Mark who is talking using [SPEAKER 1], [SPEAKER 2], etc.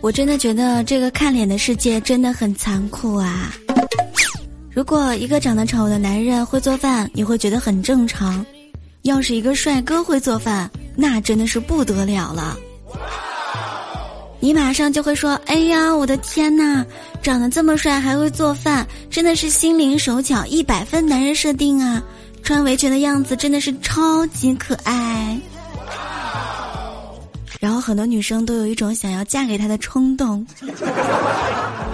[SPEAKER 1] 我真的觉得这个看脸的世界真的很残酷啊！如果一个长得丑的男人会做饭，你会觉得很正常；要是一个帅哥会做饭，那真的是不得了了。你马上就会说：“哎呀，我的天呐，长得这么帅还会做饭，真的是心灵手巧，一百分男人设定啊！穿围裙的样子真的是超级可爱。”然后很多女生都有一种想要嫁给他的冲动。